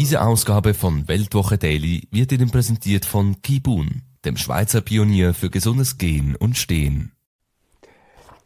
Diese Ausgabe von Weltwoche Daily wird Ihnen präsentiert von Kibun, dem Schweizer Pionier für gesundes Gehen und Stehen.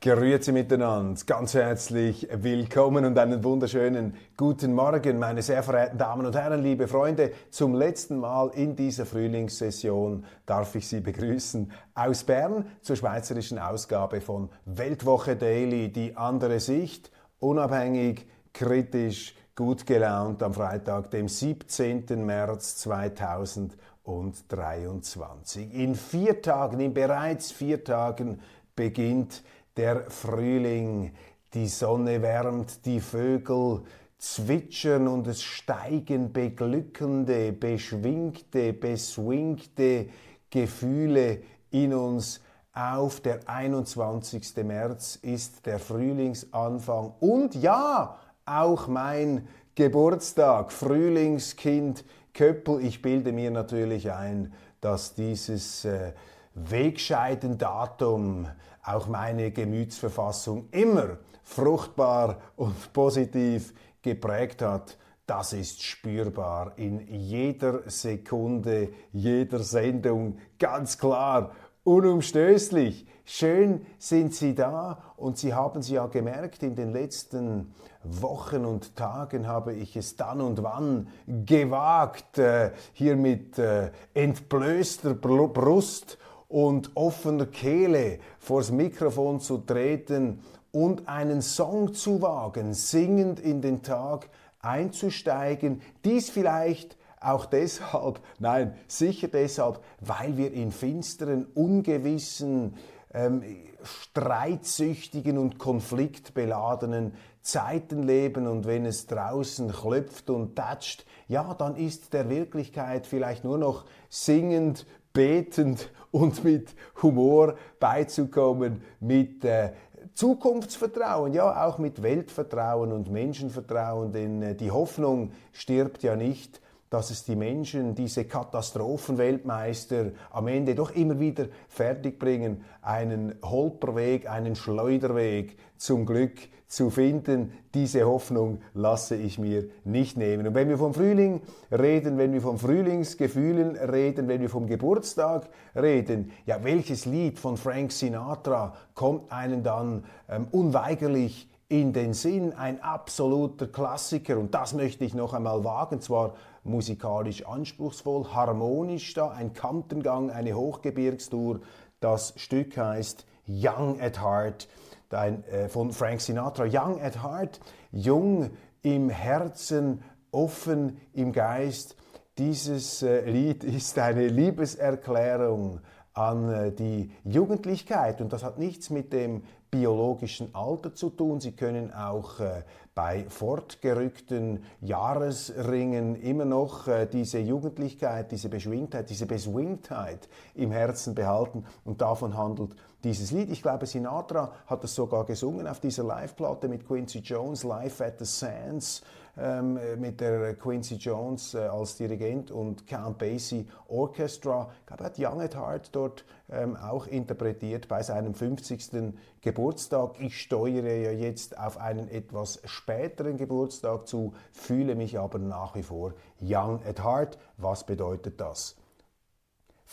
Grüezi miteinander, ganz herzlich willkommen und einen wunderschönen guten Morgen, meine sehr verehrten Damen und Herren, liebe Freunde. Zum letzten Mal in dieser Frühlingssession darf ich Sie begrüßen aus Bern zur schweizerischen Ausgabe von Weltwoche Daily, die andere Sicht, unabhängig, kritisch, gut gelaunt am Freitag, dem 17. März 2023. In vier Tagen, in bereits vier Tagen beginnt der Frühling, die Sonne wärmt, die Vögel zwitschern und es steigen beglückende, beschwingte, beswingte Gefühle in uns auf. Der 21. März ist der Frühlingsanfang und ja, auch mein Geburtstag, Frühlingskind Köppel. Ich bilde mir natürlich ein, dass dieses äh, Wegscheidendatum auch meine Gemütsverfassung immer fruchtbar und positiv geprägt hat, das ist spürbar in jeder Sekunde, jeder Sendung, ganz klar, unumstößlich. Schön sind Sie da und Sie haben es ja gemerkt, in den letzten Wochen und Tagen habe ich es dann und wann gewagt, äh, hier mit äh, entblößter Brust und offener Kehle vors Mikrofon zu treten und einen Song zu wagen, singend in den Tag einzusteigen. Dies vielleicht auch deshalb, nein, sicher deshalb, weil wir in finsteren, ungewissen, ähm, streitsüchtigen und konfliktbeladenen Zeiten leben und wenn es draußen klopft und tatscht, ja, dann ist der Wirklichkeit vielleicht nur noch singend, betend und mit Humor beizukommen, mit äh, Zukunftsvertrauen, ja auch mit Weltvertrauen und Menschenvertrauen, denn äh, die Hoffnung stirbt ja nicht, dass es die Menschen, diese Katastrophenweltmeister am Ende doch immer wieder fertigbringen, einen Holperweg, einen Schleuderweg zum Glück zu finden. Diese Hoffnung lasse ich mir nicht nehmen. Und wenn wir vom Frühling reden, wenn wir vom Frühlingsgefühlen reden, wenn wir vom Geburtstag reden, ja, welches Lied von Frank Sinatra kommt einen dann ähm, unweigerlich in den Sinn? Ein absoluter Klassiker. Und das möchte ich noch einmal wagen, zwar musikalisch anspruchsvoll, harmonisch da, ein Kantengang, eine Hochgebirgstour. Das Stück heißt Young at Heart ein, äh, von Frank Sinatra, Young at Heart, jung im Herzen, offen im Geist. Dieses äh, Lied ist eine Liebeserklärung an äh, die Jugendlichkeit und das hat nichts mit dem biologischen Alter zu tun. Sie können auch äh, bei fortgerückten Jahresringen immer noch äh, diese Jugendlichkeit, diese Beschwingtheit, diese Beswingtheit im Herzen behalten und davon handelt dieses Lied. Ich glaube, Sinatra hat es sogar gesungen auf dieser Live-Platte mit Quincy Jones, Live at the Sands ähm, mit der Quincy Jones äh, als Dirigent und Count Basie Orchestra. Ich glaube, er hat Young at Heart dort ähm, auch interpretiert bei seinem 50. Geburtstag. Ich steuere ja jetzt auf einen etwas späteren Geburtstag zu, fühle mich aber nach wie vor Young at Heart. Was bedeutet das?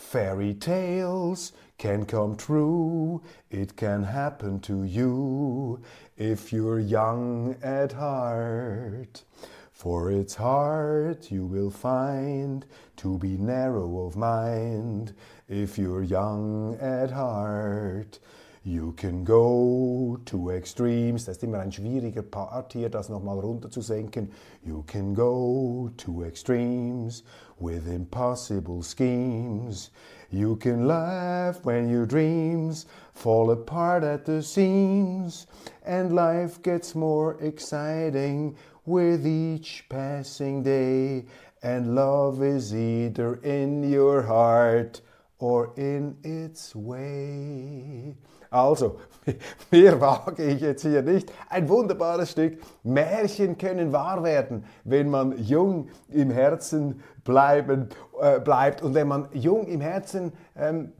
Fairy tales can come true, it can happen to you if you're young at heart. For its heart you will find to be narrow of mind if you're young at heart. You can go to extremes. Das ist immer ein schwieriger Part hier, das nochmal runterzusenken. You can go to extremes with impossible schemes. You can laugh when your dreams fall apart at the seams, and life gets more exciting with each passing day. And love is either in your heart or in its way. Also, mehr wage ich jetzt hier nicht. Ein wunderbares Stück. Märchen können wahr werden, wenn man jung im Herzen bleiben, äh, bleibt. Und wenn man jung im Herzen ähm,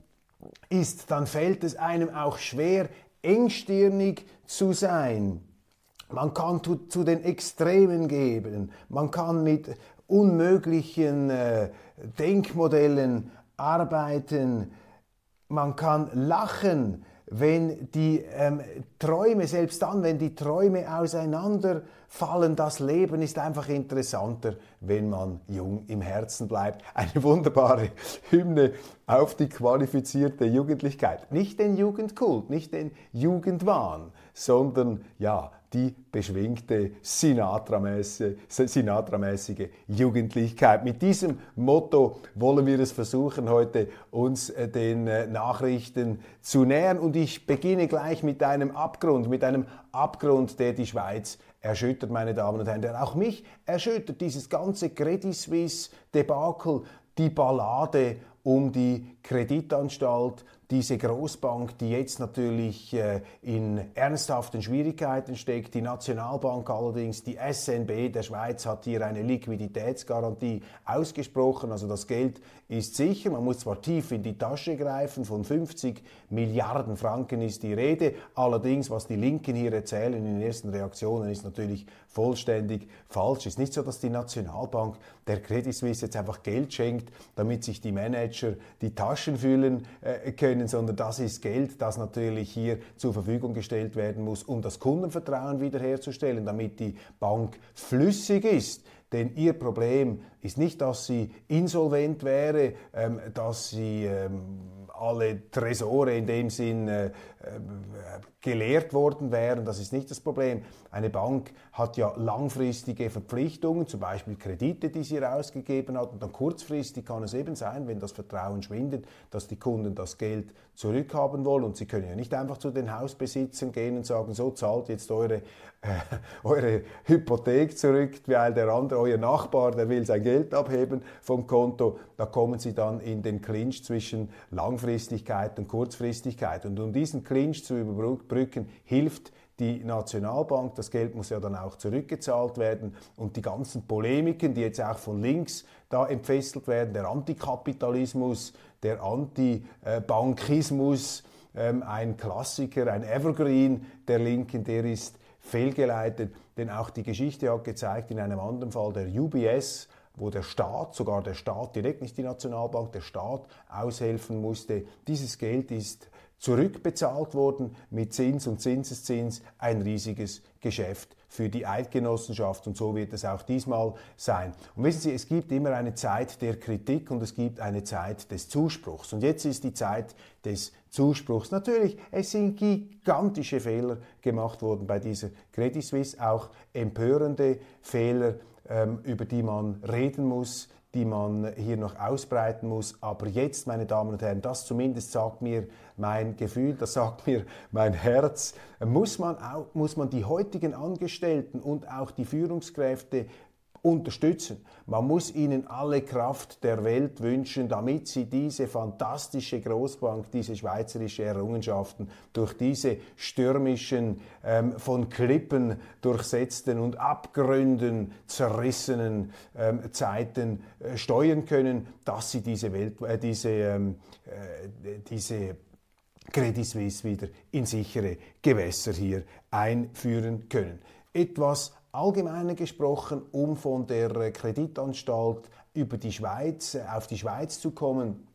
ist, dann fällt es einem auch schwer, engstirnig zu sein. Man kann zu, zu den Extremen geben. Man kann mit unmöglichen äh, Denkmodellen arbeiten. Man kann lachen wenn die ähm, Träume, selbst dann, wenn die Träume auseinanderfallen, das Leben ist einfach interessanter, wenn man jung im Herzen bleibt. Eine wunderbare Hymne auf die qualifizierte Jugendlichkeit. Nicht den Jugendkult, nicht den Jugendwahn, sondern ja, die beschwingte Sinatra-mäßige Sinatra Jugendlichkeit. Mit diesem Motto wollen wir es versuchen, heute uns äh, den äh, Nachrichten zu nähern. Und ich beginne gleich mit einem Abgrund, mit einem Abgrund, der die Schweiz erschüttert, meine Damen und Herren. Der auch mich erschüttert, dieses ganze Credit Suisse-Debakel, die Ballade um die Kreditanstalt, diese Großbank, die jetzt natürlich äh, in ernsthaften Schwierigkeiten steckt. Die Nationalbank allerdings, die SNB der Schweiz hat hier eine Liquiditätsgarantie ausgesprochen. Also das Geld ist sicher. Man muss zwar tief in die Tasche greifen, von 50 Milliarden Franken ist die Rede. Allerdings, was die Linken hier erzählen in den ersten Reaktionen, ist natürlich vollständig falsch. Es ist nicht so, dass die Nationalbank der Credit Suisse jetzt einfach Geld schenkt, damit sich die Manager die Taschen füllen äh, können, sondern das ist Geld, das natürlich hier zur Verfügung gestellt werden muss, um das Kundenvertrauen wiederherzustellen, damit die Bank flüssig ist. Denn ihr Problem ist nicht, dass sie insolvent wäre, ähm, dass sie ähm, alle Tresore in dem Sinn äh, äh, geleert worden wären. Das ist nicht das Problem. Eine Bank hat ja langfristige Verpflichtungen, zum Beispiel Kredite, die sie rausgegeben hat. Und dann kurzfristig kann es eben sein, wenn das Vertrauen schwindet, dass die Kunden das Geld zurückhaben wollen. Und sie können ja nicht einfach zu den Hausbesitzern gehen und sagen, so zahlt jetzt eure, äh, eure Hypothek zurück, weil der andere, euer Nachbar, der will sein Geld abheben vom Konto. Da kommen sie dann in den Clinch zwischen Langfristigkeit und Kurzfristigkeit. Und um diesen Clinch zu überbrücken, hilft die Nationalbank. Das Geld muss ja dann auch zurückgezahlt werden. Und die ganzen Polemiken, die jetzt auch von links da entfesselt werden, der Antikapitalismus, der Antibankismus, ähm, ein Klassiker, ein Evergreen der Linken, der ist fehlgeleitet. Denn auch die Geschichte hat gezeigt, in einem anderen Fall der UBS, wo der Staat, sogar der Staat direkt, nicht die Nationalbank, der Staat aushelfen musste. Dieses Geld ist zurückbezahlt worden mit Zins und Zinseszins, ein riesiges Geschäft für die Eidgenossenschaft und so wird es auch diesmal sein. Und wissen Sie, es gibt immer eine Zeit der Kritik und es gibt eine Zeit des Zuspruchs. Und jetzt ist die Zeit des Zuspruchs. Natürlich, es sind gigantische Fehler gemacht worden bei dieser Credit Suisse, auch empörende Fehler, ähm, über die man reden muss die man hier noch ausbreiten muss. Aber jetzt, meine Damen und Herren, das zumindest sagt mir mein Gefühl, das sagt mir mein Herz, muss man, auch, muss man die heutigen Angestellten und auch die Führungskräfte unterstützen. Man muss ihnen alle Kraft der Welt wünschen, damit sie diese fantastische Großbank, diese schweizerische Errungenschaften durch diese stürmischen, ähm, von Klippen durchsetzten und Abgründen zerrissenen ähm, Zeiten äh, steuern können, dass sie diese, Welt, äh, diese, ähm, äh, diese Credit Suisse wieder in sichere Gewässer hier einführen können. Etwas allgemeiner gesprochen, um von der Kreditanstalt über die Schweiz, äh, auf die Schweiz zu kommen.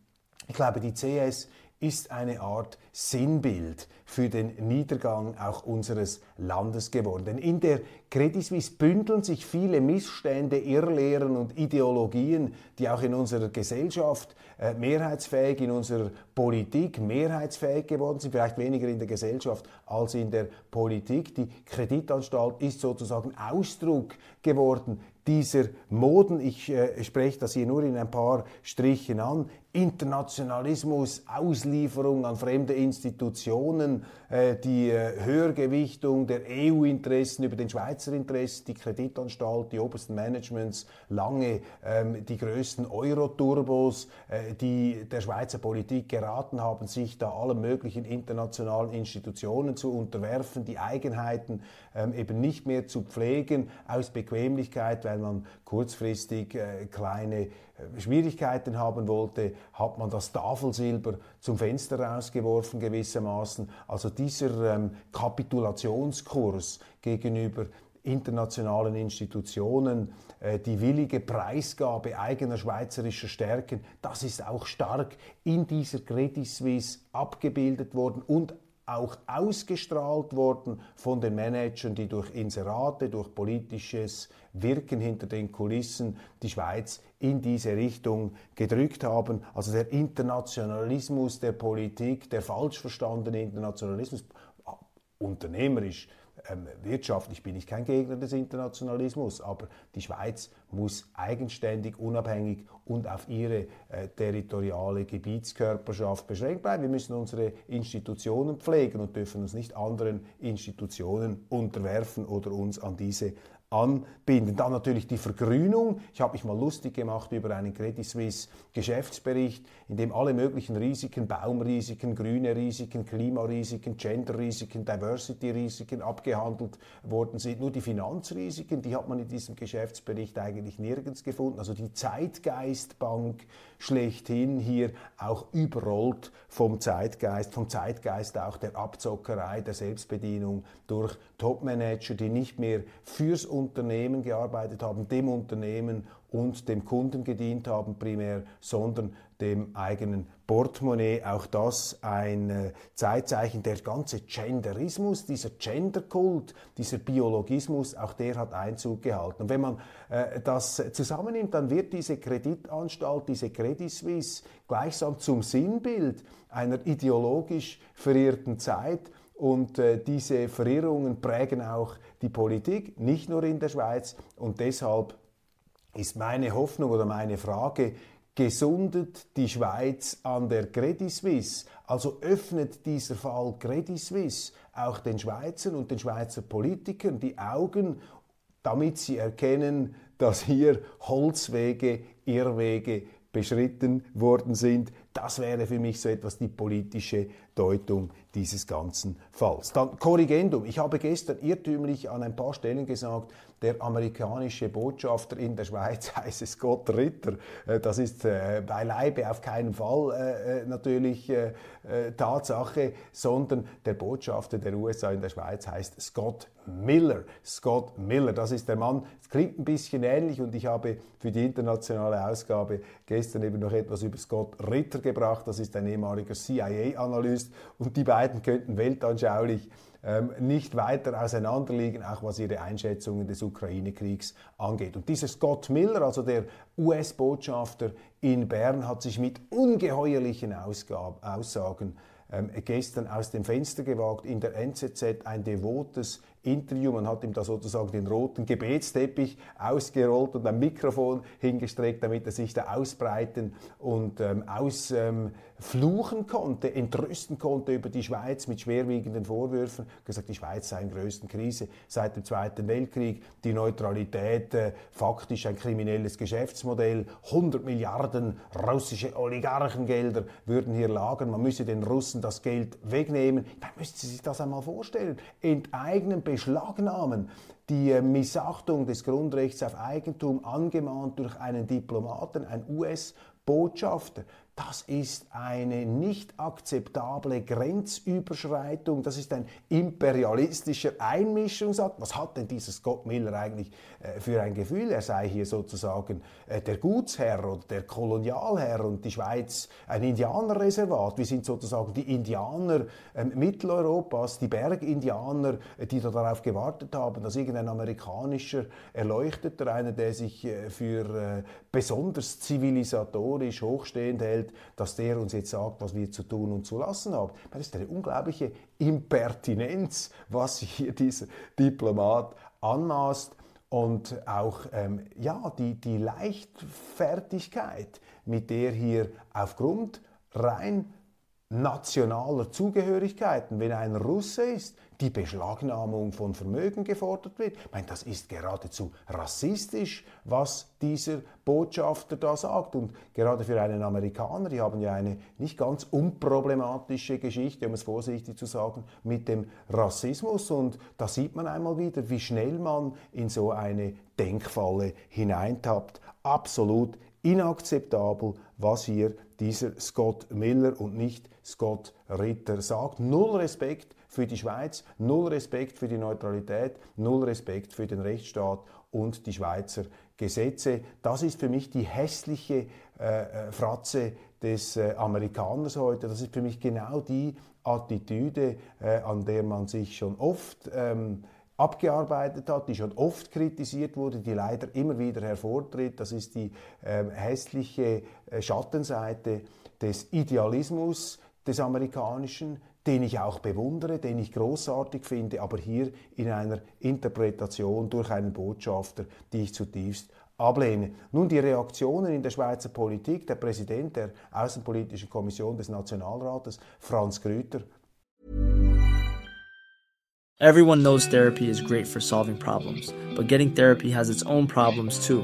Ich glaube, die CS ist eine Art Sinnbild für den Niedergang auch unseres Landes geworden. Denn in der Credit Suisse bündeln sich viele Missstände, Irrlehren und Ideologien, die auch in unserer Gesellschaft äh, mehrheitsfähig, in unserer Politik mehrheitsfähig geworden sind, vielleicht weniger in der Gesellschaft als in der Politik. Die Kreditanstalt ist sozusagen Ausdruck geworden dieser Moden. Ich äh, spreche das hier nur in ein paar Strichen an. Internationalismus, Auslieferung an fremde Institutionen, äh, die äh, Höhergewichtung der EU-Interessen über den Schweizer Interessen, die Kreditanstalt, die obersten Managements, lange ähm, die größten Euro-Turbos, äh, die der Schweizer Politik geraten haben, sich da allen möglichen internationalen Institutionen zu unterwerfen, die Eigenheiten ähm, eben nicht mehr zu pflegen aus Bequemlichkeit, weil man kurzfristig äh, kleine äh, Schwierigkeiten haben wollte, hat man das Tafelsilber zum Fenster rausgeworfen gewissermaßen. Also dieser ähm, Kapitulationskurs gegenüber internationalen Institutionen, äh, die willige Preisgabe eigener schweizerischer Stärken, das ist auch stark in dieser Credit Suisse abgebildet worden und auch ausgestrahlt worden von den Managern, die durch Inserate, durch politisches Wirken hinter den Kulissen die Schweiz in diese Richtung gedrückt haben. Also der Internationalismus der Politik, der falsch verstandene Internationalismus, unternehmerisch ähm, wirtschaftlich bin ich kein Gegner des Internationalismus, aber die Schweiz muss eigenständig, unabhängig und auf ihre äh, territoriale Gebietskörperschaft beschränkt bleiben. Wir müssen unsere Institutionen pflegen und dürfen uns nicht anderen Institutionen unterwerfen oder uns an diese anbinden. Dann natürlich die Vergrünung. Ich habe mich mal lustig gemacht über einen Credit Suisse Geschäftsbericht, in dem alle möglichen Risiken, Baumrisiken, grüne Risiken, Klimarisiken, Genderrisiken, Diversity-Risiken abgehandelt worden sind. Nur die Finanzrisiken, die hat man in diesem Geschäftsbericht eigentlich nirgends gefunden. Also die Zeitgeistbank schlechthin hier auch überrollt vom Zeitgeist, vom Zeitgeist auch der Abzockerei, der Selbstbedienung durch Topmanager, die nicht mehr fürs Unternehmen gearbeitet haben, dem Unternehmen und dem Kunden gedient haben primär, sondern dem eigenen Portemonnaie. Auch das ein äh, Zeitzeichen. Der ganze Genderismus, dieser Genderkult, dieser Biologismus, auch der hat Einzug gehalten. Und wenn man äh, das zusammennimmt, dann wird diese Kreditanstalt, diese Credit Suisse gleichsam zum Sinnbild einer ideologisch verirrten Zeit. Und äh, diese Verirrungen prägen auch die Politik, nicht nur in der Schweiz. Und deshalb ist meine Hoffnung oder meine Frage, gesundet die Schweiz an der Credit Suisse. Also öffnet dieser Fall Credit Suisse auch den Schweizern und den Schweizer Politikern die Augen, damit sie erkennen, dass hier Holzwege, Irrwege beschritten worden sind. Das wäre für mich so etwas die politische Deutung dieses ganzen Falls. Dann Korrigendum. Ich habe gestern irrtümlich an ein paar Stellen gesagt, der amerikanische Botschafter in der Schweiz heiße Scott Ritter. Äh, das ist äh, beileibe auf keinen Fall äh, natürlich Tatsache, sondern der Botschafter der USA in der Schweiz heißt Scott Miller. Scott Miller, das ist der Mann. Es klingt ein bisschen ähnlich und ich habe für die internationale Ausgabe gestern eben noch etwas über Scott Ritter gebracht. Das ist ein ehemaliger CIA-Analyst und die beiden könnten weltanschaulich ähm, nicht weiter auseinanderliegen, auch was ihre Einschätzungen des Ukraine-Kriegs angeht. Und dieser Scott Miller, also der US-Botschafter in Bern, hat sich mit ungeheuerlichen Ausgaben, Aussagen ähm, gestern aus dem Fenster gewagt, in der NZZ ein devotes Interview. Man hat ihm da sozusagen den roten Gebetsteppich ausgerollt und ein Mikrofon hingestreckt, damit er sich da ausbreiten und ähm, ausfluchen ähm, konnte, entrüsten konnte über die Schweiz mit schwerwiegenden Vorwürfen. gesagt, die Schweiz sei in größten Krise seit dem Zweiten Weltkrieg, die Neutralität äh, faktisch ein kriminelles Geschäftsmodell, 100 Milliarden russische Oligarchengelder würden hier lagern, man müsse den Russen das Geld wegnehmen. Dann müssen Sie sich das einmal vorstellen. Enteignen, beschlagnahmen, die äh, Missachtung des Grundrechts auf Eigentum angemahnt durch einen Diplomaten, ein US-Botschafter. Das ist eine nicht akzeptable Grenzüberschreitung. Das ist ein imperialistischer Einmischungsakt. Was hat denn dieser Scott Miller eigentlich äh, für ein Gefühl? Er sei hier sozusagen äh, der Gutsherr oder der Kolonialherr und die Schweiz ein Indianerreservat. Wir sind sozusagen die Indianer äh, Mitteleuropas, die Bergindianer, äh, die da darauf gewartet haben, dass irgendein amerikanischer Erleuchteter, einer, der sich für besonders zivilisatorisch hochstehend hält, dass der uns jetzt sagt, was wir zu tun und zu lassen haben. Das ist eine unglaubliche Impertinenz, was hier dieser Diplomat anmaßt. und auch ähm, ja, die, die Leichtfertigkeit, mit der hier aufgrund rein nationaler Zugehörigkeiten, wenn ein Russe ist, die Beschlagnahmung von Vermögen gefordert wird. Ich meine, das ist geradezu rassistisch, was dieser Botschafter da sagt. Und gerade für einen Amerikaner, die haben ja eine nicht ganz unproblematische Geschichte, um es vorsichtig zu sagen, mit dem Rassismus. Und da sieht man einmal wieder, wie schnell man in so eine Denkfalle hineintappt. Absolut inakzeptabel, was hier dieser Scott Miller und nicht Scott Ritter sagt. Null Respekt für die Schweiz, null Respekt für die Neutralität, null Respekt für den Rechtsstaat und die Schweizer Gesetze. Das ist für mich die hässliche äh, äh, Fratze des äh, Amerikaners heute. Das ist für mich genau die Attitüde, äh, an der man sich schon oft ähm, abgearbeitet hat, die schon oft kritisiert wurde, die leider immer wieder hervortritt. Das ist die äh, hässliche äh, Schattenseite des Idealismus des amerikanischen, den ich auch bewundere, den ich großartig finde, aber hier in einer Interpretation durch einen Botschafter, die ich zutiefst ablehne. Nun die Reaktionen in der Schweizer Politik, der Präsident der Außenpolitischen Kommission des Nationalrates, Franz Grüter, Everyone knows therapy is great for solving problems, but getting therapy has its own problems too,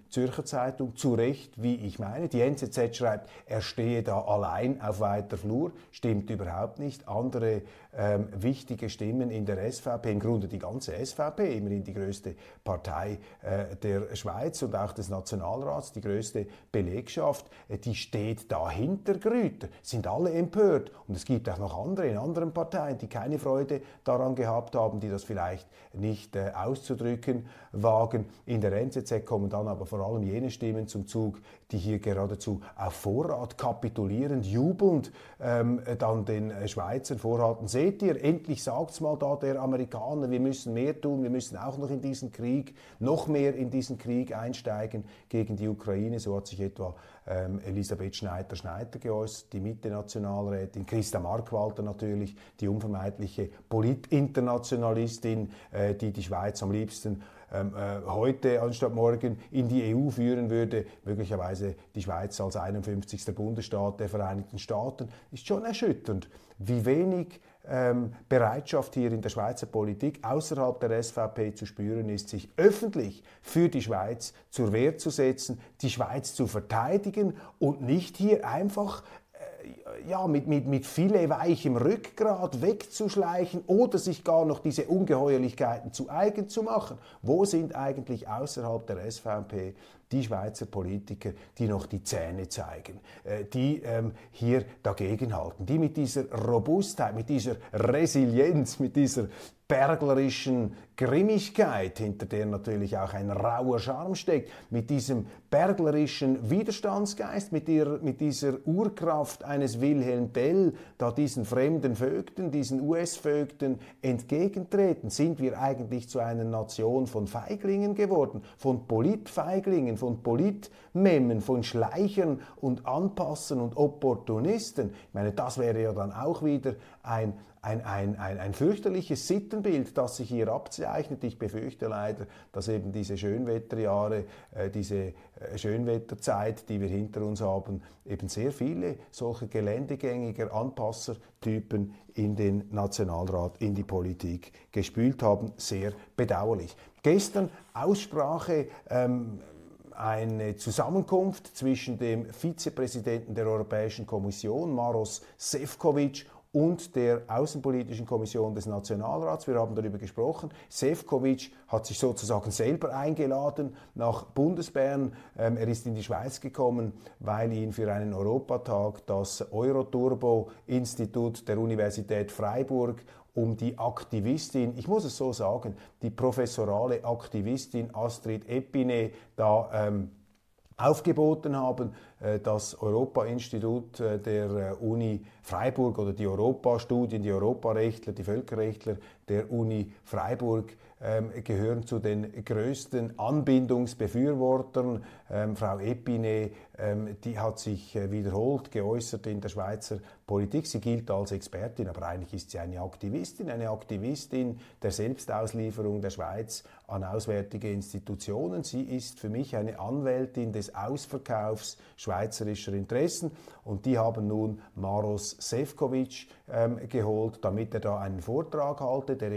Zürcher Zeitung, zu Recht, wie ich meine. Die NZZ schreibt, er stehe da allein auf weiter Flur. Stimmt überhaupt nicht. Andere ähm, wichtige Stimmen in der SVP, im Grunde die ganze SVP, immerhin die größte Partei äh, der Schweiz und auch des Nationalrats, die größte Belegschaft, äh, die steht dahinter Grüter, sind alle empört. Und es gibt auch noch andere in anderen Parteien, die keine Freude daran gehabt haben, die das vielleicht nicht äh, auszudrücken wagen. In der NZZ kommen dann aber vor vor allem jene Stimmen zum Zug, die hier geradezu auf Vorrat kapitulierend, jubelnd ähm, dann den äh, Schweizern vorhalten. Seht ihr, endlich sagt's mal da der Amerikaner, wir müssen mehr tun, wir müssen auch noch in diesen Krieg, noch mehr in diesen Krieg einsteigen gegen die Ukraine. So hat sich etwa ähm, Elisabeth Schneider-Schneider geäußert, die Mitte-Nationalrätin, Christa Markwalter natürlich, die unvermeidliche Politinternationalistin, äh, die die Schweiz am liebsten ähm, äh, heute anstatt morgen in die EU führen würde, möglicherweise die Schweiz als 51. Bundesstaat der Vereinigten Staaten, ist schon erschütternd, wie wenig ähm, Bereitschaft hier in der Schweizer Politik außerhalb der SVP zu spüren ist, sich öffentlich für die Schweiz zur Wehr zu setzen, die Schweiz zu verteidigen und nicht hier einfach ja, mit, mit, mit viele weichem Rückgrat wegzuschleichen oder sich gar noch diese Ungeheuerlichkeiten zu eigen zu machen. Wo sind eigentlich außerhalb der SVP die Schweizer Politiker, die noch die Zähne zeigen, äh, die ähm, hier dagegenhalten, die mit dieser Robustheit, mit dieser Resilienz, mit dieser berglerischen Grimmigkeit, hinter der natürlich auch ein rauer Charme steckt, mit diesem berglerischen Widerstandsgeist, mit, ihr, mit dieser Urkraft eines Wilhelm Tell, da diesen fremden Vögten, diesen US-Vögten entgegentreten, sind wir eigentlich zu einer Nation von Feiglingen geworden, von Politfeiglingen, von Politmemmen, von Schleichern und Anpassern und Opportunisten. Ich meine, das wäre ja dann auch wieder ein, ein, ein, ein, ein fürchterliches Sittenbild, das sich hier abzeichnet. Ich befürchte leider, dass eben diese Schönwetterjahre, äh, diese äh, Schönwetterzeit, die wir hinter uns haben, eben sehr viele solcher geländegängiger Anpassertypen in den Nationalrat, in die Politik gespült haben. Sehr bedauerlich. Gestern Aussprache. Ähm, eine Zusammenkunft zwischen dem Vizepräsidenten der Europäischen Kommission, Maros Sefcovic, und der Außenpolitischen Kommission des Nationalrats. Wir haben darüber gesprochen. Sefcovic hat sich sozusagen selber eingeladen nach Bundesbern. Ähm, er ist in die Schweiz gekommen, weil ihn für einen Europatag das Euroturbo-Institut der Universität Freiburg um die Aktivistin, ich muss es so sagen, die professorale Aktivistin Astrid Epine da ähm, aufgeboten haben. Äh, das Europa-Institut äh, der äh, Uni Freiburg oder die Europastudien, die Europarechtler, die Völkerrechtler der Uni Freiburg gehören zu den größten Anbindungsbefürwortern. Ähm, Frau Epine, ähm, die hat sich äh, wiederholt geäußert in der Schweizer Politik. Sie gilt als Expertin, aber eigentlich ist sie eine Aktivistin, eine Aktivistin der Selbstauslieferung der Schweiz an auswärtige Institutionen. Sie ist für mich eine Anwältin des Ausverkaufs schweizerischer Interessen und die haben nun Maros Sefcovic ähm, geholt, damit er da einen Vortrag halte, der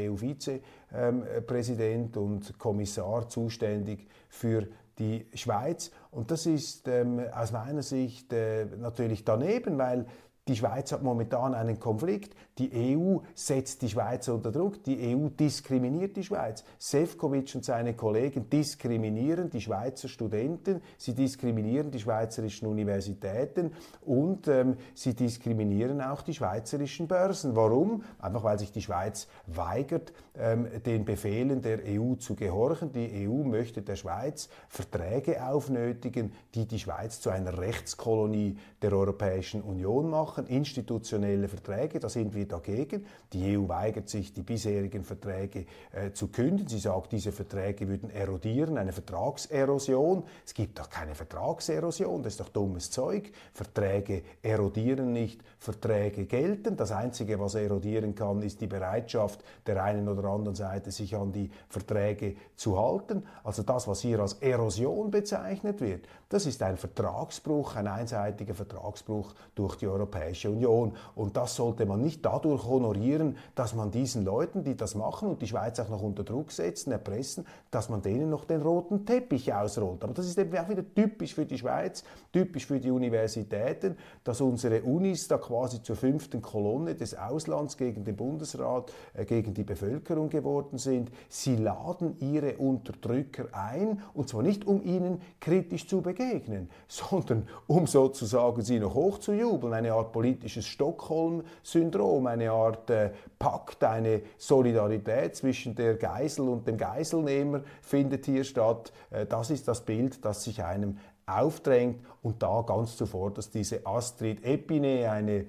EU-Vizepräsident und Kommissar zuständig für die Schweiz. Und das ist ähm, aus meiner Sicht äh, natürlich daneben, weil die Schweiz hat momentan einen Konflikt. Die EU setzt die Schweiz unter Druck. Die EU diskriminiert die Schweiz. Sefcovic und seine Kollegen diskriminieren die Schweizer Studenten. Sie diskriminieren die schweizerischen Universitäten und ähm, sie diskriminieren auch die schweizerischen Börsen. Warum? Einfach weil sich die Schweiz weigert, ähm, den Befehlen der EU zu gehorchen. Die EU möchte der Schweiz Verträge aufnötigen, die die Schweiz zu einer Rechtskolonie der Europäischen Union machen institutionelle Verträge, da sind wir dagegen. Die EU weigert sich, die bisherigen Verträge äh, zu künden. Sie sagt, diese Verträge würden erodieren, eine Vertragserosion. Es gibt doch keine Vertragserosion, das ist doch dummes Zeug. Verträge erodieren nicht, Verträge gelten. Das Einzige, was erodieren kann, ist die Bereitschaft der einen oder anderen Seite, sich an die Verträge zu halten. Also das, was hier als Erosion bezeichnet wird, das ist ein Vertragsbruch, ein einseitiger Vertragsbruch durch die Europäische Union. Und das sollte man nicht dadurch honorieren, dass man diesen Leuten, die das machen und die Schweiz auch noch unter Druck setzen, erpressen, dass man denen noch den roten Teppich ausrollt. Aber das ist eben auch wieder typisch für die Schweiz, typisch für die Universitäten, dass unsere Unis da quasi zur fünften Kolonne des Auslands gegen den Bundesrat, äh, gegen die Bevölkerung geworden sind. Sie laden ihre Unterdrücker ein, und zwar nicht, um ihnen kritisch zu begegnen, sondern um sozusagen sie noch hochzujubeln, eine Art politisches Stockholm-Syndrom, eine Art äh, Pakt, eine Solidarität zwischen der Geisel und dem Geiselnehmer findet hier statt. Äh, das ist das Bild, das sich einem aufdrängt und da ganz zuvor, dass diese Astrid Epine, eine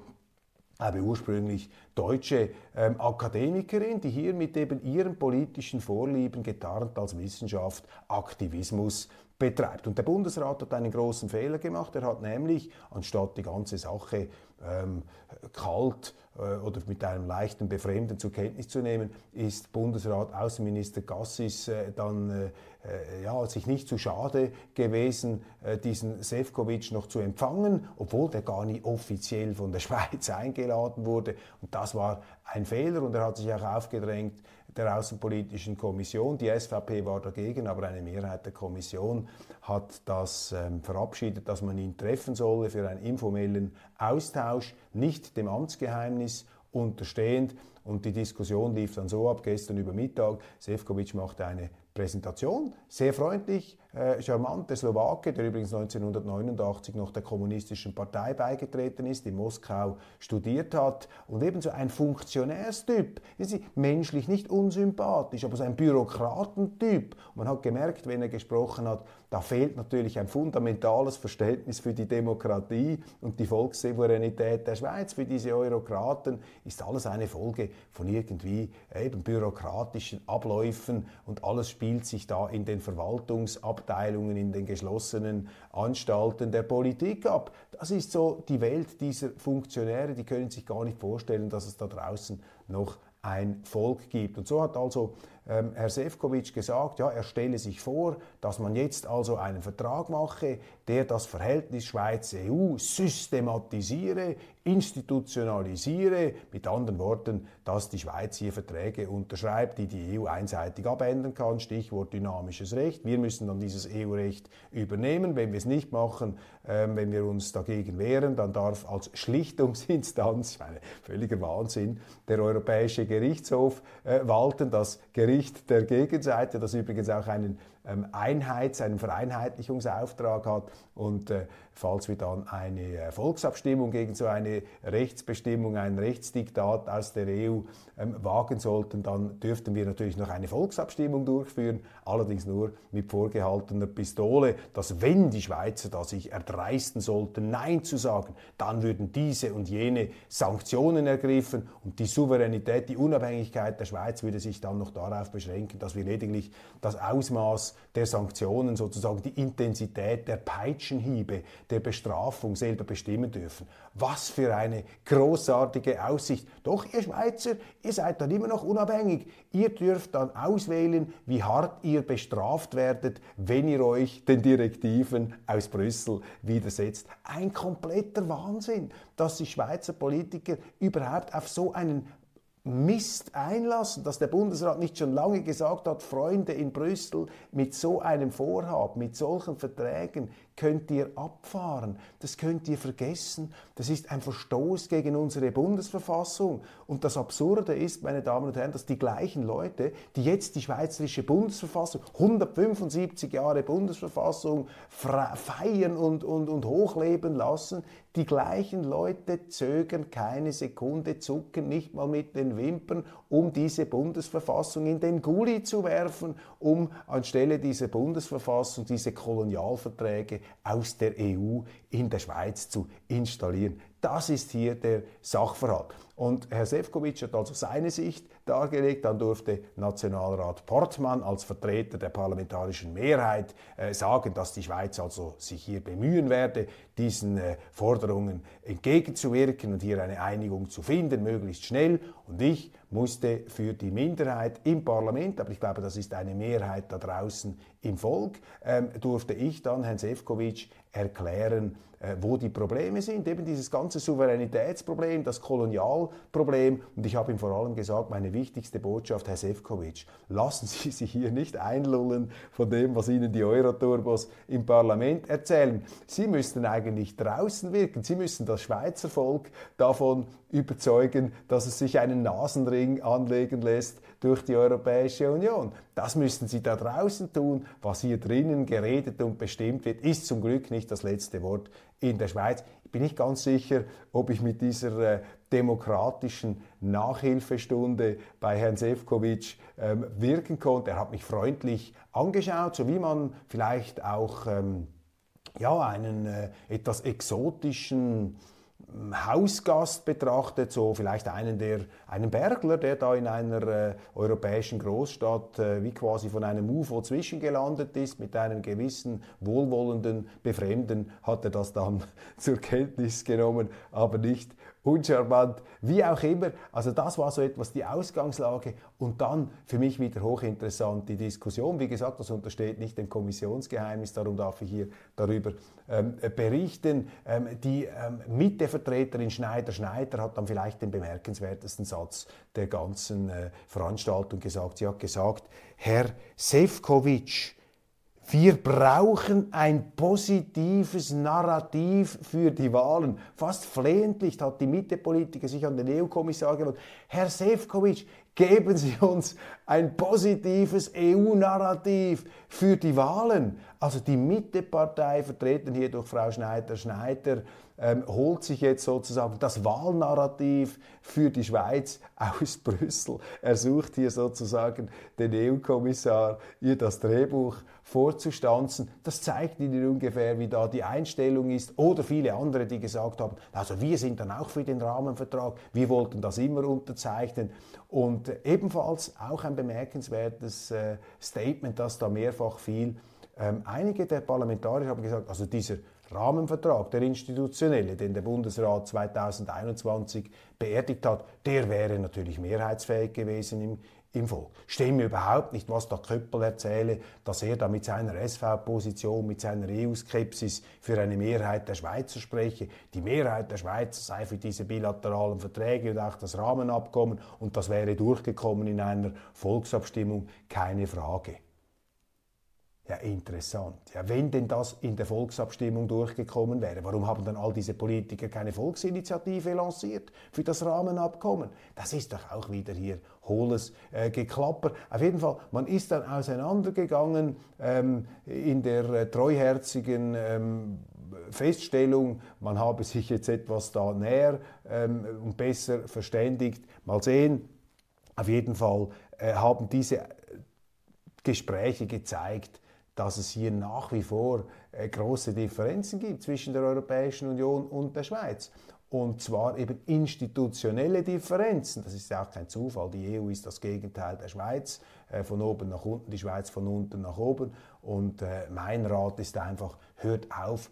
aber ursprünglich deutsche ähm, Akademikerin, die hier mit eben ihren politischen Vorlieben getarnt als Wissenschaft Aktivismus betreibt. Und der Bundesrat hat einen großen Fehler gemacht. Er hat nämlich, anstatt die ganze Sache ähm, kalt äh, oder mit einem leichten Befremden zur Kenntnis zu nehmen, ist Bundesrat Außenminister Gassis äh, dann äh, äh, ja, sich nicht zu schade gewesen, äh, diesen Sefcovic noch zu empfangen, obwohl der gar nicht offiziell von der Schweiz eingeladen wurde. Und das war ein Fehler und er hat sich auch aufgedrängt, der Außenpolitischen Kommission. Die SVP war dagegen, aber eine Mehrheit der Kommission hat das ähm, verabschiedet, dass man ihn treffen solle für einen informellen Austausch, nicht dem Amtsgeheimnis unterstehend. Und die Diskussion lief dann so ab, gestern über Mittag, Sefcovic machte eine Präsentation, sehr freundlich, äh, charmant, der Slowake, der übrigens 1989 noch der kommunistischen Partei beigetreten ist, in Moskau studiert hat und ebenso ein Funktionärstyp, Sie, menschlich nicht unsympathisch, aber so ein Bürokratentyp. Und man hat gemerkt, wenn er gesprochen hat, da fehlt natürlich ein fundamentales Verständnis für die Demokratie und die Volkssouveränität der Schweiz. Für diese Eurokraten ist alles eine Folge von irgendwie eben bürokratischen Abläufen und alles spielt sich da in den Verwaltungsabteilungen Machtteilungen in den geschlossenen Anstalten der Politik gab. Das ist so die Welt dieser Funktionäre, die können sich gar nicht vorstellen, dass es da draußen noch ein Volk gibt. Und so hat also ähm, Herr Sefcovic gesagt, ja, er stelle sich vor, dass man jetzt also einen Vertrag mache, der das Verhältnis Schweiz-EU systematisiere, institutionalisiere, mit anderen Worten, dass die Schweiz hier Verträge unterschreibt, die die EU einseitig abändern kann, Stichwort dynamisches Recht. Wir müssen dann dieses EU-Recht übernehmen. Wenn wir es nicht machen, ähm, wenn wir uns dagegen wehren, dann darf als Schlichtungsinstanz, ich meine, völliger Wahnsinn, der Europäische Gerichtshof äh, walten, das Gericht der Gegenseite, das übrigens auch einen ähm, Einheits-, einen Vereinheitlichungsauftrag hat und äh, falls wir dann eine äh, Volksabstimmung gegen so eine Rechtsbestimmung, ein Rechtsdiktat aus der EU ähm, wagen sollten, dann dürften wir natürlich noch eine Volksabstimmung durchführen, allerdings nur mit vorgehaltener Pistole, dass wenn die Schweizer da sich erdreisten sollten, Nein zu sagen, dann würden diese und jene Sanktionen ergriffen und die Souveränität, die Unabhängigkeit der Schweiz würde sich dann noch darauf beschränken, dass wir lediglich das Ausmaß der Sanktionen, sozusagen die Intensität der Peitschenhiebe, der Bestrafung selber bestimmen dürfen. Was für eine großartige Aussicht. Doch, ihr Schweizer, ihr seid dann immer noch unabhängig. Ihr dürft dann auswählen, wie hart ihr bestraft werdet, wenn ihr euch den Direktiven aus Brüssel widersetzt. Ein kompletter Wahnsinn, dass die Schweizer Politiker überhaupt auf so einen Mist einlassen, dass der Bundesrat nicht schon lange gesagt hat, Freunde in Brüssel, mit so einem Vorhaben, mit solchen Verträgen könnt ihr abfahren, das könnt ihr vergessen, das ist ein Verstoß gegen unsere Bundesverfassung. Und das Absurde ist, meine Damen und Herren, dass die gleichen Leute, die jetzt die schweizerische Bundesverfassung, 175 Jahre Bundesverfassung feiern und, und, und hochleben lassen, die gleichen Leute zögern keine Sekunde, zucken nicht mal mit den Wimpern, um diese Bundesverfassung in den Gully zu werfen, um anstelle dieser Bundesverfassung diese Kolonialverträge aus der EU in der Schweiz zu installieren. Das ist hier der Sachverhalt. Und Herr Sefcovic hat also seine Sicht dargelegt. Dann durfte Nationalrat Portmann als Vertreter der parlamentarischen Mehrheit äh, sagen, dass die Schweiz also sich hier bemühen werde, diesen äh, Forderungen entgegenzuwirken und hier eine Einigung zu finden, möglichst schnell. Und ich musste für die Minderheit im Parlament, aber ich glaube, das ist eine Mehrheit da draußen im Volk, ähm, durfte ich dann Herrn Sefcovic erklären, äh, wo die Probleme sind. Eben dieses ganze Souveränitätsproblem, das Kolonialproblem. Und ich habe ihm vor allem gesagt, meine wichtigste Botschaft, Herr Sefcovic, lassen Sie sich hier nicht einlullen von dem, was Ihnen die Euroturbos im Parlament erzählen. Sie müssten eigentlich draußen wirken. Sie müssen das Schweizer Volk davon überzeugen, dass es sich einen Nasenring anlegen lässt durch die Europäische Union. Das müssten Sie da draußen tun. Was hier drinnen geredet und bestimmt wird, ist zum Glück nicht das letzte Wort in der Schweiz. Bin nicht ganz sicher, ob ich mit dieser äh, demokratischen Nachhilfestunde bei Herrn Sefcovic ähm, wirken konnte. Er hat mich freundlich angeschaut, so wie man vielleicht auch ähm, ja, einen äh, etwas exotischen Hausgast betrachtet, so vielleicht einen, der, einen Bergler, der da in einer äh, europäischen Großstadt äh, wie quasi von einem UFO zwischengelandet ist, mit einem gewissen wohlwollenden Befremden, hat er das dann zur Kenntnis genommen, aber nicht uncharmant, wie auch immer. Also das war so etwas die Ausgangslage und dann für mich wieder hochinteressant die Diskussion. Wie gesagt, das untersteht nicht dem Kommissionsgeheimnis, darum darf ich hier darüber ähm, berichten. Ähm, die ähm, Mittevertreterin Schneider-Schneider hat dann vielleicht den bemerkenswertesten Satz der ganzen äh, Veranstaltung gesagt. Sie hat gesagt, Herr Sefcovic, wir brauchen ein positives Narrativ für die Wahlen. Fast flehentlich hat die Mitte-Politiker sich an den EU-Kommissar gewandt. Herr Sefcovic, geben Sie uns ein positives EU-Narrativ für die Wahlen. Also die Mitte-Partei, vertreten hier durch Frau Schneider-Schneider, ähm, holt sich jetzt sozusagen das Wahlnarrativ für die Schweiz aus Brüssel. Er sucht hier sozusagen den EU-Kommissar, ihr das Drehbuch vorzustanzen. Das zeigt Ihnen ungefähr, wie da die Einstellung ist. Oder viele andere, die gesagt haben, also wir sind dann auch für den Rahmenvertrag, wir wollten das immer unterzeichnen. Und ebenfalls auch ein bemerkenswertes äh, Statement, das da mehrfach fiel, Ähm, einige der Parlamentarier haben gesagt, also dieser Rahmenvertrag, der institutionelle, den der Bundesrat 2021 beerdigt hat, der wäre natürlich mehrheitsfähig gewesen im, im Volk. Stimmt mir überhaupt nicht, was der Köppel erzähle, dass er da mit seiner SV-Position, mit seiner EU-Skepsis für eine Mehrheit der Schweizer spreche. Die Mehrheit der Schweizer sei für diese bilateralen Verträge und auch das Rahmenabkommen und das wäre durchgekommen in einer Volksabstimmung, keine Frage. Ja, interessant. Ja, wenn denn das in der Volksabstimmung durchgekommen wäre, warum haben dann all diese Politiker keine Volksinitiative lanciert für das Rahmenabkommen? Das ist doch auch wieder hier hohles äh, Geklapper. Auf jeden Fall, man ist dann auseinandergegangen ähm, in der äh, treuherzigen ähm, Feststellung, man habe sich jetzt etwas da näher ähm, und besser verständigt. Mal sehen. Auf jeden Fall äh, haben diese Gespräche gezeigt, dass es hier nach wie vor äh, große Differenzen gibt zwischen der Europäischen Union und der Schweiz. Und zwar eben institutionelle Differenzen. Das ist ja auch kein Zufall. Die EU ist das Gegenteil der Schweiz, äh, von oben nach unten, die Schweiz von unten nach oben. Und äh, mein Rat ist einfach, hört auf,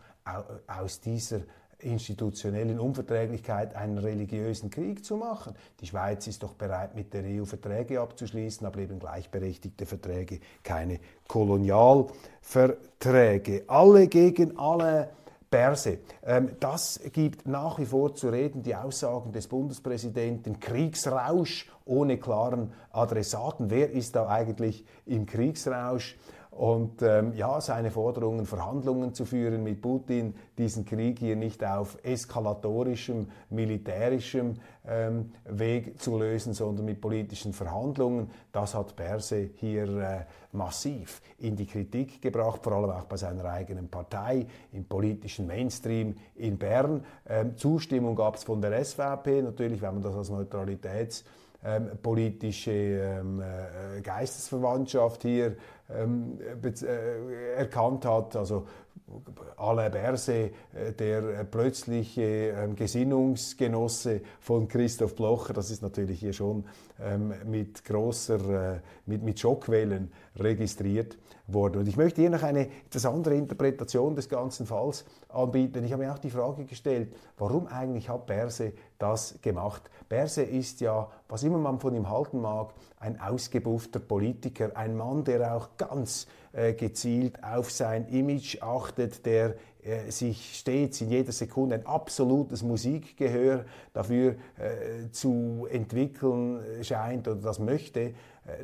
aus dieser institutionellen Unverträglichkeit einen religiösen Krieg zu machen. Die Schweiz ist doch bereit, mit der EU Verträge abzuschließen, aber eben gleichberechtigte Verträge, keine Kolonialverträge. Alle gegen alle. Berse. Ähm, das gibt nach wie vor zu reden, die Aussagen des Bundespräsidenten, Kriegsrausch ohne klaren Adressaten. Wer ist da eigentlich im Kriegsrausch? Und ähm, ja, seine Forderungen, Verhandlungen zu führen mit Putin, diesen Krieg hier nicht auf eskalatorischem, militärischem ähm, Weg zu lösen, sondern mit politischen Verhandlungen, das hat Perse hier äh, massiv in die Kritik gebracht, vor allem auch bei seiner eigenen Partei, im politischen Mainstream in Bern. Ähm, Zustimmung gab es von der SVP, natürlich, wenn man das als Neutralitäts- ähm, politische ähm, äh, Geistesverwandtschaft hier ähm, äh, erkannt hat. Also Alain Berset, äh, der plötzliche ähm, Gesinnungsgenosse von Christoph Blocher, das ist natürlich hier schon ähm, mit großer, äh, mit, mit Schockwellen registriert worden. Und ich möchte hier noch eine etwas andere Interpretation des ganzen Falls anbieten. Ich habe mir auch die Frage gestellt, warum eigentlich hat Berse das gemacht? Berse ist ja, was immer man von ihm halten mag, ein ausgebuffter Politiker, ein Mann, der auch ganz äh, gezielt auf sein Image achtet, der äh, sich stets in jeder Sekunde ein absolutes Musikgehör dafür äh, zu entwickeln scheint oder das möchte, äh,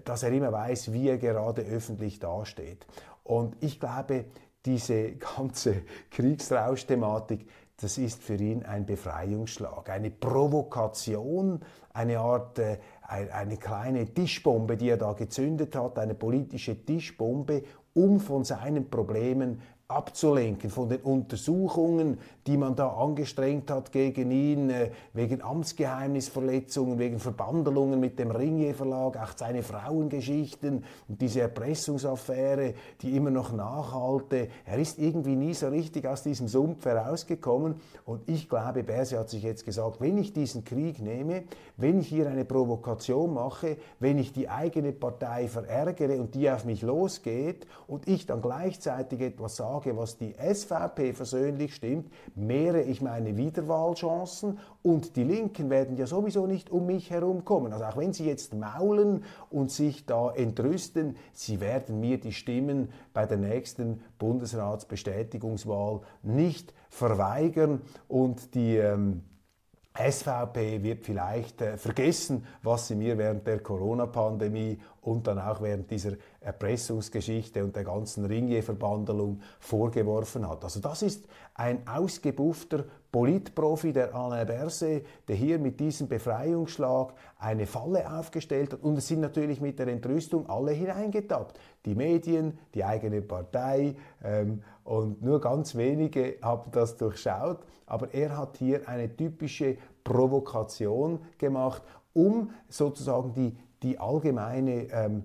dass er immer weiß, wie er gerade öffentlich dasteht. Und ich glaube, diese ganze Kriegsrausch-Thematik, das ist für ihn ein Befreiungsschlag, eine Provokation, eine Art, äh, eine kleine Tischbombe, die er da gezündet hat, eine politische Tischbombe, um von seinen Problemen abzulenken von den Untersuchungen, die man da angestrengt hat gegen ihn, äh, wegen Amtsgeheimnisverletzungen, wegen Verbandelungen mit dem Ringier Verlag, auch seine Frauengeschichten und diese Erpressungsaffäre, die immer noch nachhalte. Er ist irgendwie nie so richtig aus diesem Sumpf herausgekommen und ich glaube, Berse hat sich jetzt gesagt, wenn ich diesen Krieg nehme, wenn ich hier eine Provokation mache, wenn ich die eigene Partei verärgere und die auf mich losgeht und ich dann gleichzeitig etwas sage, Frage, was die SVP versöhnlich stimmt, mehre ich meine Wiederwahlchancen und die Linken werden ja sowieso nicht um mich herumkommen. Also auch wenn sie jetzt maulen und sich da entrüsten, sie werden mir die Stimmen bei der nächsten Bundesratsbestätigungswahl nicht verweigern und die ähm, SVP wird vielleicht äh, vergessen, was sie mir während der Corona-Pandemie und dann auch während dieser Erpressungsgeschichte und der ganzen Ringier-Verbandelung vorgeworfen hat. Also das ist ein ausgebuffter Politprofi, der Alain Berset, der hier mit diesem Befreiungsschlag eine Falle aufgestellt hat. Und es sind natürlich mit der Entrüstung alle hineingetappt. Die Medien, die eigene Partei ähm, und nur ganz wenige haben das durchschaut. Aber er hat hier eine typische Provokation gemacht, um sozusagen die, die allgemeine, ähm,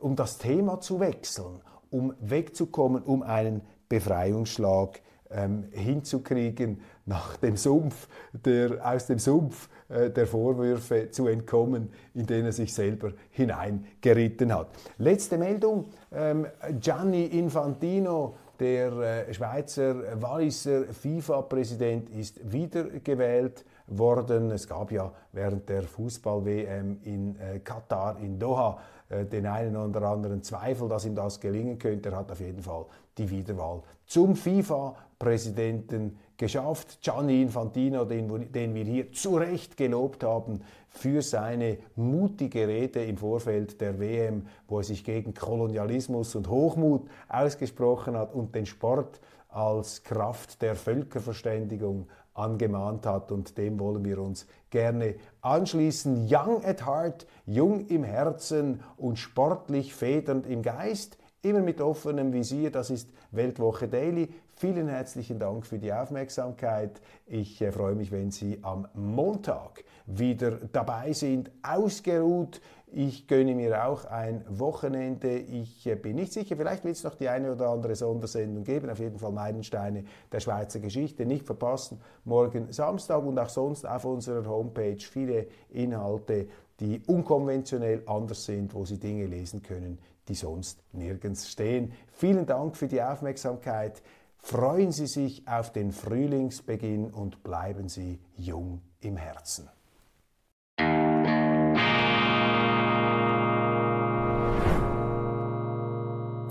um das Thema zu wechseln, um wegzukommen, um einen Befreiungsschlag ähm, hinzukriegen, nach dem Sumpf, der, aus dem Sumpf äh, der Vorwürfe zu entkommen, in den er sich selber hineingeritten hat. Letzte Meldung, ähm, Gianni Infantino, der äh, Schweizer Walliser FIFA-Präsident ist wiedergewählt worden. Es gab ja während der Fußball-WM in äh, Katar, in Doha, äh, den einen oder anderen Zweifel, dass ihm das gelingen könnte. Er hat auf jeden Fall die Wiederwahl zum FIFA-Präsidenten geschafft. Gianni Infantino, den, den, wir hier zu Recht gelobt haben für seine mutige Rede im Vorfeld der WM, wo er sich gegen Kolonialismus und Hochmut ausgesprochen hat und den Sport als Kraft der Völkerverständigung angemahnt hat und dem wollen wir uns gerne anschließen. Young at heart, jung im Herzen und sportlich federnd im Geist, immer mit offenem Visier, das ist Weltwoche Daily. Vielen herzlichen Dank für die Aufmerksamkeit. Ich äh, freue mich, wenn Sie am Montag wieder dabei sind, ausgeruht. Ich gönne mir auch ein Wochenende. Ich äh, bin nicht sicher, vielleicht wird es noch die eine oder andere Sondersendung geben. Auf jeden Fall Meilensteine der Schweizer Geschichte. Nicht verpassen. Morgen Samstag und auch sonst auf unserer Homepage viele Inhalte, die unkonventionell anders sind, wo Sie Dinge lesen können, die sonst nirgends stehen. Vielen Dank für die Aufmerksamkeit. Freuen Sie sich auf den Frühlingsbeginn und bleiben Sie jung im Herzen.